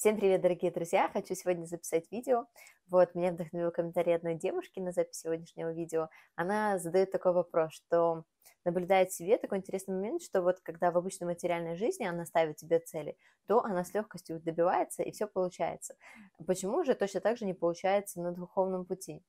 Всем привет, дорогие друзья! Хочу сегодня записать видео. Вот, меня вдохновил комментарий одной девушки на запись сегодняшнего видео. Она задает такой вопрос, что наблюдает в себе такой интересный момент, что вот когда в обычной материальной жизни она ставит себе цели, то она с легкостью добивается и все получается. Почему же точно так же не получается на духовном пути?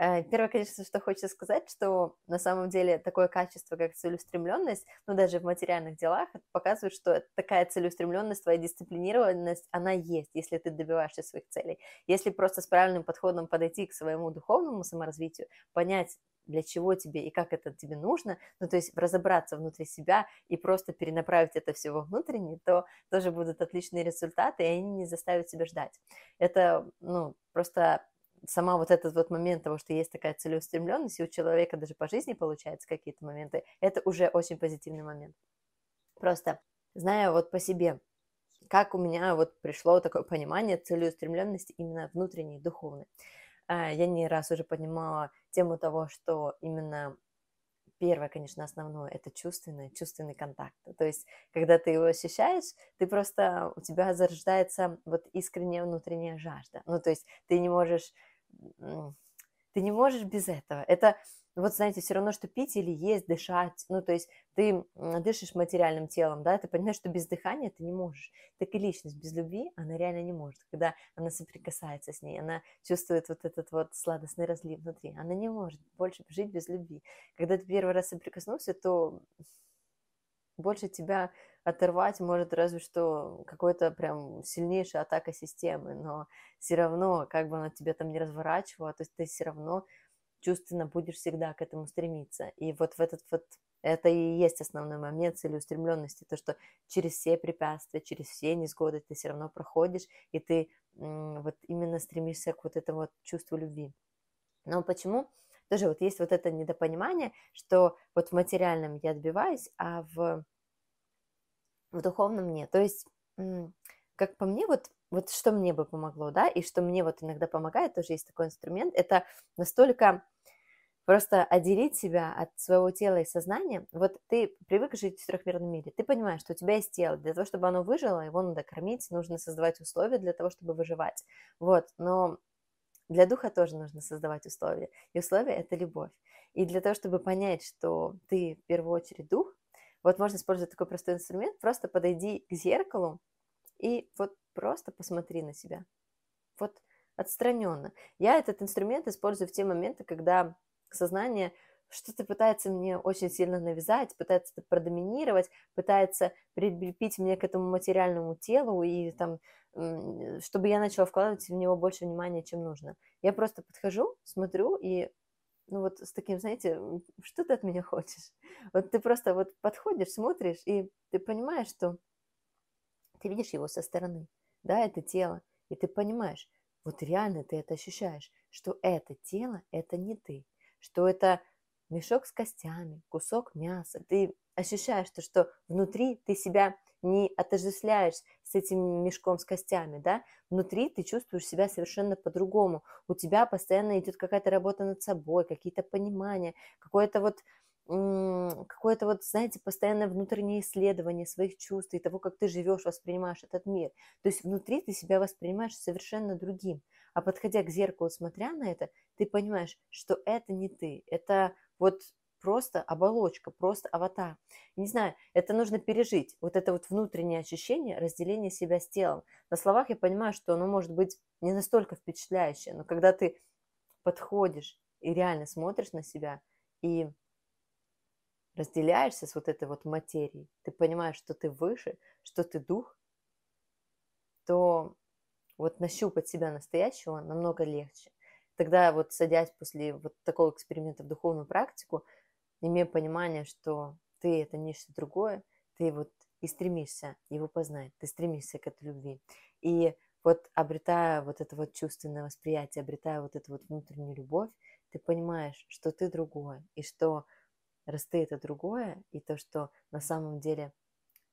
Э, первое, конечно, что хочется сказать, что на самом деле такое качество, как целеустремленность, ну даже в материальных делах, показывает, что такая целеустремленность, твоя дисциплинированность, она есть, если ты добиваешься своих целей. Если просто с правильным подходом подойти к своему духовному саморазвитию, понять, для чего тебе и как это тебе нужно, ну, то есть разобраться внутри себя и просто перенаправить это все во внутренний, то тоже будут отличные результаты, и они не заставят себя ждать. Это, ну, просто сама вот этот вот момент того, что есть такая целеустремленность, и у человека даже по жизни получается какие-то моменты, это уже очень позитивный момент. Просто зная вот по себе, как у меня вот пришло такое понимание целеустремленности именно внутренней, духовной. А, я не раз уже поднимала тему того, что именно первое, конечно, основное, это чувственный, чувственный контакт. То есть, когда ты его ощущаешь, ты просто, у тебя зарождается вот искренняя внутренняя жажда. Ну, то есть, ты не можешь, ты не можешь без этого. Это, вот знаете, все равно, что пить или есть, дышать. Ну, то есть, ты дышишь материальным телом, да, ты понимаешь, что без дыхания ты не можешь. Так и личность без любви, она реально не может. Когда она соприкасается с ней, она чувствует вот этот вот сладостный разлив внутри. Она не может больше жить без любви. Когда ты первый раз соприкоснулся, то больше тебя оторвать может разве что какой-то прям сильнейшая атака системы, но все равно, как бы она тебя там не разворачивала, то есть ты все равно чувственно будешь всегда к этому стремиться. И вот в этот вот это и есть основной момент целеустремленности, то, что через все препятствия, через все несгоды ты все равно проходишь, и ты вот именно стремишься к вот этому вот чувству любви. Но почему? Тоже вот есть вот это недопонимание, что вот в материальном я добиваюсь, а в, в духовном нет. То есть, как по мне, вот, вот что мне бы помогло, да, и что мне вот иногда помогает, тоже есть такой инструмент, это настолько Просто отделить себя от своего тела и сознания. Вот ты привык жить в трехмерном мире, ты понимаешь, что у тебя есть тело. Для того, чтобы оно выжило, его надо кормить, нужно создавать условия для того, чтобы выживать. Вот, но для духа тоже нужно создавать условия. И условия – это любовь. И для того, чтобы понять, что ты в первую очередь дух, вот можно использовать такой простой инструмент, просто подойди к зеркалу и вот просто посмотри на себя. Вот отстраненно. Я этот инструмент использую в те моменты, когда сознание что-то пытается мне очень сильно навязать, пытается продоминировать, пытается прикрепить мне к этому материальному телу и там, чтобы я начала вкладывать в него больше внимания, чем нужно. Я просто подхожу, смотрю и ну вот с таким, знаете, что ты от меня хочешь? Вот ты просто вот подходишь, смотришь, и ты понимаешь, что ты видишь его со стороны, да, это тело, и ты понимаешь, вот реально ты это ощущаешь, что это тело, это не ты, что это мешок с костями, кусок мяса. Ты ощущаешь то, что внутри ты себя не отождествляешь с этим мешком с костями, да, внутри ты чувствуешь себя совершенно по-другому. У тебя постоянно идет какая-то работа над собой, какие-то понимания, какое-то вот какое-то вот, знаете, постоянное внутреннее исследование своих чувств и того, как ты живешь, воспринимаешь этот мир. То есть внутри ты себя воспринимаешь совершенно другим. А подходя к зеркалу, смотря на это, ты понимаешь, что это не ты, это вот просто оболочка, просто аватар. Не знаю, это нужно пережить, вот это вот внутреннее ощущение разделения себя с телом. На словах я понимаю, что оно может быть не настолько впечатляющее, но когда ты подходишь и реально смотришь на себя и разделяешься с вот этой вот материей, ты понимаешь, что ты выше, что ты дух, то вот нащупать себя настоящего намного легче. Тогда вот садясь после вот такого эксперимента в духовную практику, имея понимание, что ты это нечто другое, ты вот и стремишься его познать, ты стремишься к этой любви. И вот обретая вот это вот чувственное восприятие, обретая вот эту вот внутреннюю любовь, ты понимаешь, что ты другое, и что раз ты это другое, и то, что на самом деле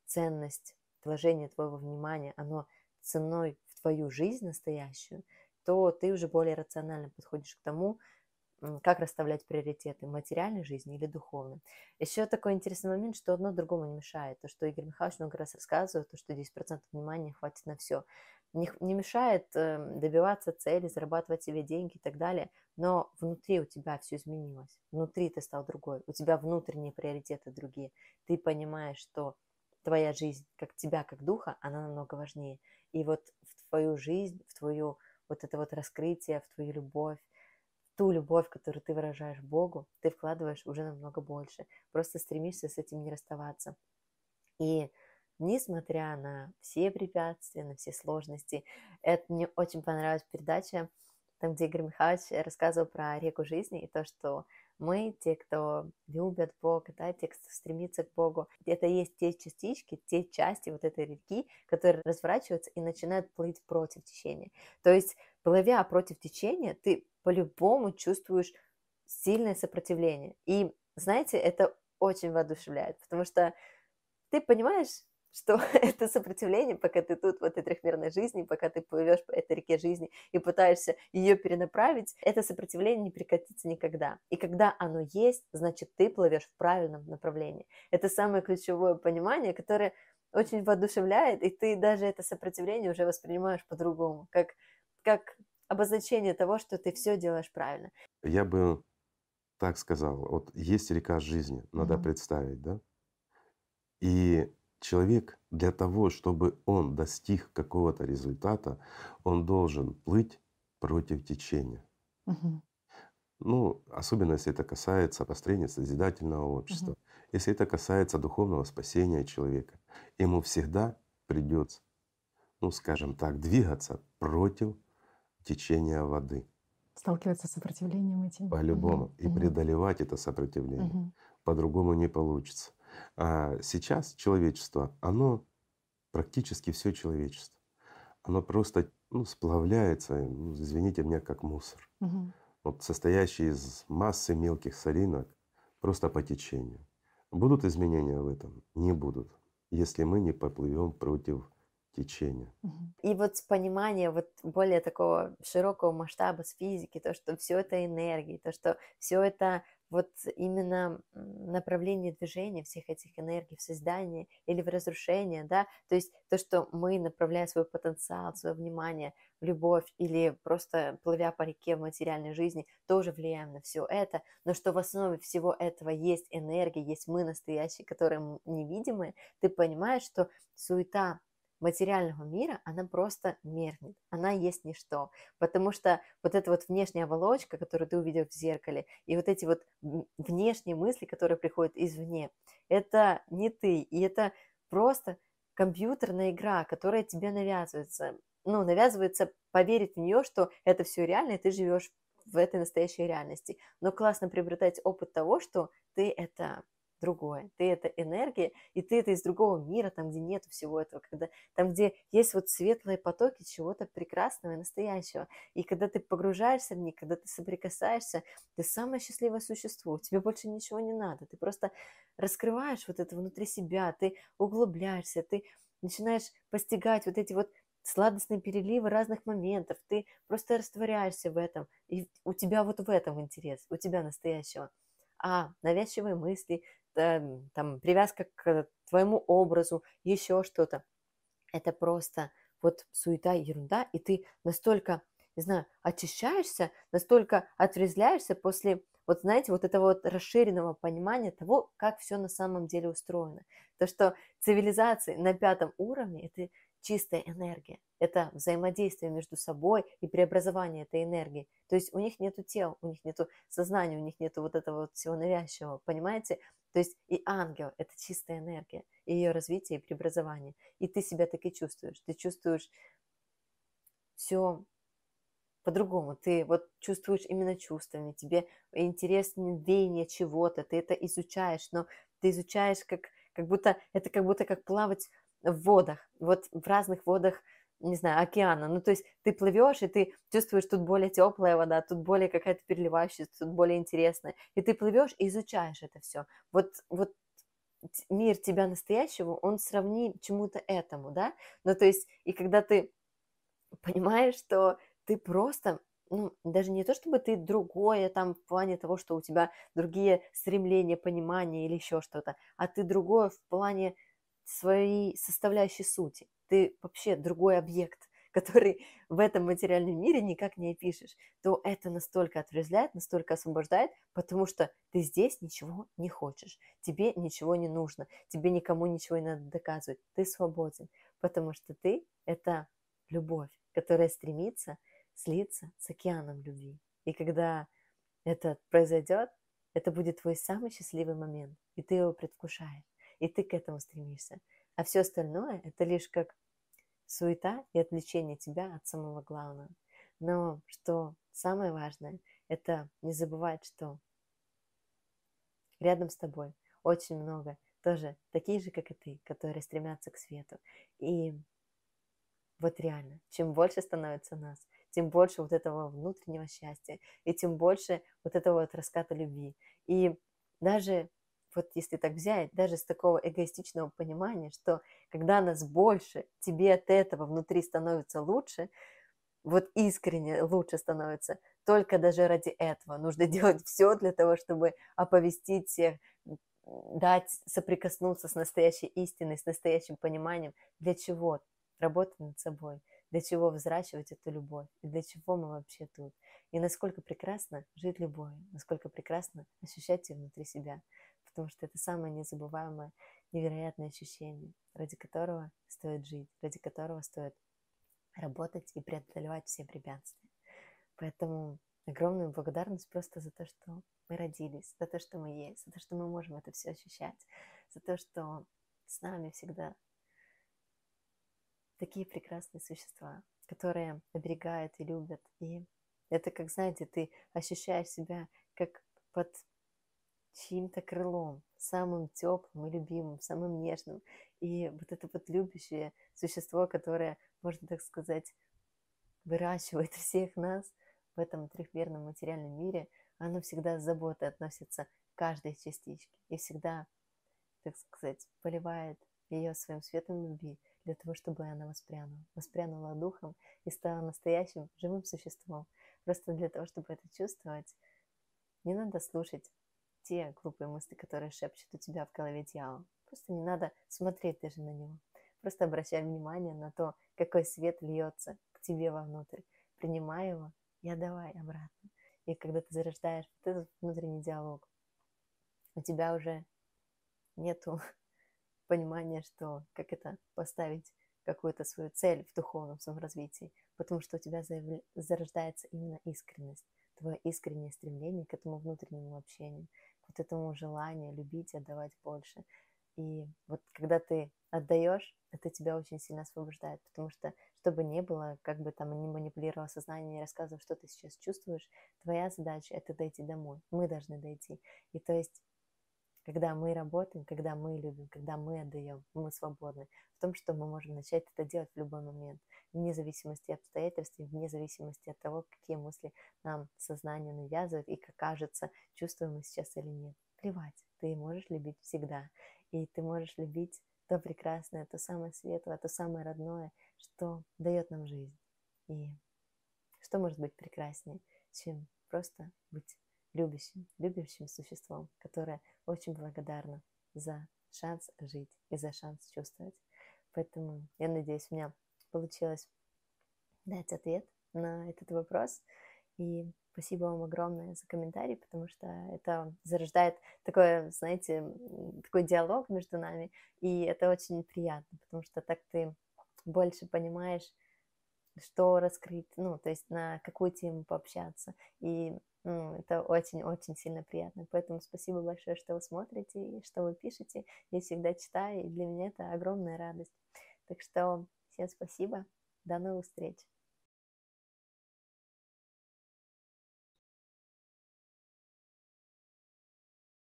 ценность вложения твоего внимания, оно ценой в твою жизнь настоящую, то ты уже более рационально подходишь к тому, как расставлять приоритеты, материальной жизни или духовной. Еще такой интересный момент, что одно другому не мешает. То, что Игорь Михайлович много раз рассказывает, то, что 10% внимания хватит на все. не, не мешает э, добиваться цели, зарабатывать себе деньги и так далее, но внутри у тебя все изменилось, внутри ты стал другой, у тебя внутренние приоритеты другие, ты понимаешь, что твоя жизнь, как тебя, как духа, она намного важнее. И вот в твою жизнь, в твою вот это вот раскрытие, в твою любовь, ту любовь, которую ты выражаешь Богу, ты вкладываешь уже намного больше. Просто стремишься с этим не расставаться. И несмотря на все препятствия, на все сложности, это мне очень понравилась передача, там, где Игорь Михайлович рассказывал про реку жизни и то, что мы, те, кто любят Бога, да, те, кто стремится к Богу, это есть те частички, те части вот этой реки, которые разворачиваются и начинают плыть против течения. То есть, плывя против течения, ты по-любому чувствуешь сильное сопротивление. И, знаете, это очень воодушевляет, потому что ты понимаешь, что это сопротивление, пока ты тут в этой трехмерной жизни, пока ты плывешь по этой реке жизни и пытаешься ее перенаправить, это сопротивление не прекратится никогда. И когда оно есть, значит, ты плывешь в правильном направлении. Это самое ключевое понимание, которое очень воодушевляет, и ты даже это сопротивление уже воспринимаешь по-другому, как, как обозначение того, что ты все делаешь правильно. Я бы так сказал, вот есть река жизни, надо угу. представить, да? И человек для того, чтобы он достиг какого-то результата, он должен плыть против течения. Угу. Ну, особенно если это касается построения созидательного общества, угу. если это касается духовного спасения человека, ему всегда придется, ну, скажем так, двигаться против течения воды. Сталкиваться с сопротивлением этим. По-любому. Угу. И преодолевать это сопротивление. Угу. По-другому не получится. А сейчас человечество, оно практически все человечество, оно просто ну, сплавляется, ну, извините меня, как мусор. Угу. Вот состоящий из массы мелких солинок просто по течению. Будут изменения в этом? Не будут, если мы не поплывем против течения. И вот понимание вот более такого широкого масштаба с физики, то, что все это энергии, то, что все это вот именно направление движения всех этих энергий в создание или в разрушение, да, то есть то, что мы, направляя свой потенциал, свое внимание в любовь или просто плывя по реке в материальной жизни, тоже влияем на все это, но что в основе всего этого есть энергия, есть мы настоящие, которые невидимые, ты понимаешь, что суета материального мира, она просто меркнет, она есть ничто, потому что вот эта вот внешняя оболочка, которую ты увидел в зеркале, и вот эти вот внешние мысли, которые приходят извне, это не ты, и это просто компьютерная игра, которая тебе навязывается, ну, навязывается поверить в нее, что это все реально, и ты живешь в этой настоящей реальности. Но классно приобретать опыт того, что ты это другое. Ты это энергия, и ты это из другого мира, там, где нет всего этого, когда, там, где есть вот светлые потоки чего-то прекрасного и настоящего. И когда ты погружаешься в них, когда ты соприкасаешься, ты самое счастливое существо, тебе больше ничего не надо, ты просто раскрываешь вот это внутри себя, ты углубляешься, ты начинаешь постигать вот эти вот сладостные переливы разных моментов, ты просто растворяешься в этом, и у тебя вот в этом интерес, у тебя настоящего. А навязчивые мысли, там, привязка к твоему образу, еще что-то. Это просто вот суета ерунда, и ты настолько, не знаю, очищаешься, настолько отрезвляешься после, вот знаете, вот этого вот расширенного понимания того, как все на самом деле устроено. То, что цивилизации на пятом уровне, это чистая энергия. Это взаимодействие между собой и преобразование этой энергии. То есть у них нету тел, у них нету сознания, у них нету вот этого вот всего навязчивого, понимаете? То есть и ангел – это чистая энергия, и ее развитие и преобразование. И ты себя так и чувствуешь. Ты чувствуешь все по-другому. Ты вот чувствуешь именно чувствами, тебе интересно веяние чего-то, ты это изучаешь, но ты изучаешь как, как будто, это как будто как плавать в водах, вот в разных водах, не знаю, океана. Ну, то есть ты плывешь, и ты чувствуешь, тут более теплая вода, тут более какая-то переливающаяся, тут более интересная. И ты плывешь и изучаешь это все. Вот, вот мир тебя настоящего, он сравни чему-то этому, да? Ну, то есть, и когда ты понимаешь, что ты просто ну, даже не то, чтобы ты другое там в плане того, что у тебя другие стремления, понимания или еще что-то, а ты другое в плане своей составляющей сути. Ты вообще другой объект, который в этом материальном мире никак не опишешь, то это настолько отрезвляет, настолько освобождает, потому что ты здесь ничего не хочешь, тебе ничего не нужно, тебе никому ничего не надо доказывать, ты свободен, потому что ты – это любовь, которая стремится слиться с океаном любви. И когда это произойдет, это будет твой самый счастливый момент, и ты его предвкушаешь, и ты к этому стремишься. А все остальное – это лишь как суета и отвлечение тебя от самого главного. Но что самое важное, это не забывать, что рядом с тобой очень много тоже таких же, как и ты, которые стремятся к свету. И вот реально, чем больше становится нас, тем больше вот этого внутреннего счастья, и тем больше вот этого вот раската любви. И даже вот если так взять, даже с такого эгоистичного понимания, что когда нас больше, тебе от этого внутри становится лучше, вот искренне лучше становится, только даже ради этого нужно делать все для того, чтобы оповестить всех, дать соприкоснуться с настоящей истиной, с настоящим пониманием, для чего работать над собой, для чего взращивать эту любовь, и для чего мы вообще тут. И насколько прекрасно жить любовью, насколько прекрасно ощущать ее внутри себя потому что это самое незабываемое, невероятное ощущение, ради которого стоит жить, ради которого стоит работать и преодолевать все препятствия. Поэтому огромную благодарность просто за то, что мы родились, за то, что мы есть, за то, что мы можем это все ощущать, за то, что с нами всегда такие прекрасные существа, которые оберегают и любят. И это как, знаете, ты ощущаешь себя как под чьим-то крылом, самым теплым и любимым, самым нежным. И вот это вот любящее существо, которое, можно так сказать, выращивает всех нас в этом трехмерном материальном мире, оно всегда с заботой относится к каждой частичке и всегда, так сказать, поливает ее своим светом любви для того, чтобы она воспрянула, воспрянула духом и стала настоящим живым существом. Просто для того, чтобы это чувствовать, не надо слушать те глупые мысли, которые шепчут у тебя в голове дьявол. Просто не надо смотреть даже на него. Просто обращай внимание на то, какой свет льется к тебе вовнутрь. Принимай его и отдавай обратно. И когда ты зарождаешь вот этот внутренний диалог, у тебя уже нету понимания, что как это поставить какую-то свою цель в духовном своем развитии, потому что у тебя зарождается именно искренность, твое искреннее стремление к этому внутреннему общению, вот этому желанию любить, отдавать больше. И вот когда ты отдаешь, это тебя очень сильно освобождает, потому что, чтобы не было, как бы там не манипулировал сознание, не рассказывал, что ты сейчас чувствуешь, твоя задача – это дойти домой. Мы должны дойти. И то есть когда мы работаем, когда мы любим, когда мы отдаем, мы свободны в том, что мы можем начать это делать в любой момент, вне зависимости от обстоятельств, вне зависимости от того, какие мысли нам сознание навязывает и как кажется, чувствуем мы сейчас или нет. Плевать, ты можешь любить всегда, и ты можешь любить то прекрасное, то самое светлое, то самое родное, что дает нам жизнь. И что может быть прекраснее, чем просто быть любящим, любящим существом, которое очень благодарна за шанс жить и за шанс чувствовать. Поэтому я надеюсь, у меня получилось дать ответ на этот вопрос. И спасибо вам огромное за комментарий, потому что это зарождает такое, знаете, такой диалог между нами, и это очень приятно, потому что так ты больше понимаешь, что раскрыть, ну, то есть на какую тему пообщаться. И ну, это очень-очень сильно приятно. Поэтому спасибо большое, что вы смотрите и что вы пишете. Я всегда читаю, и для меня это огромная радость. Так что всем спасибо. До новых встреч.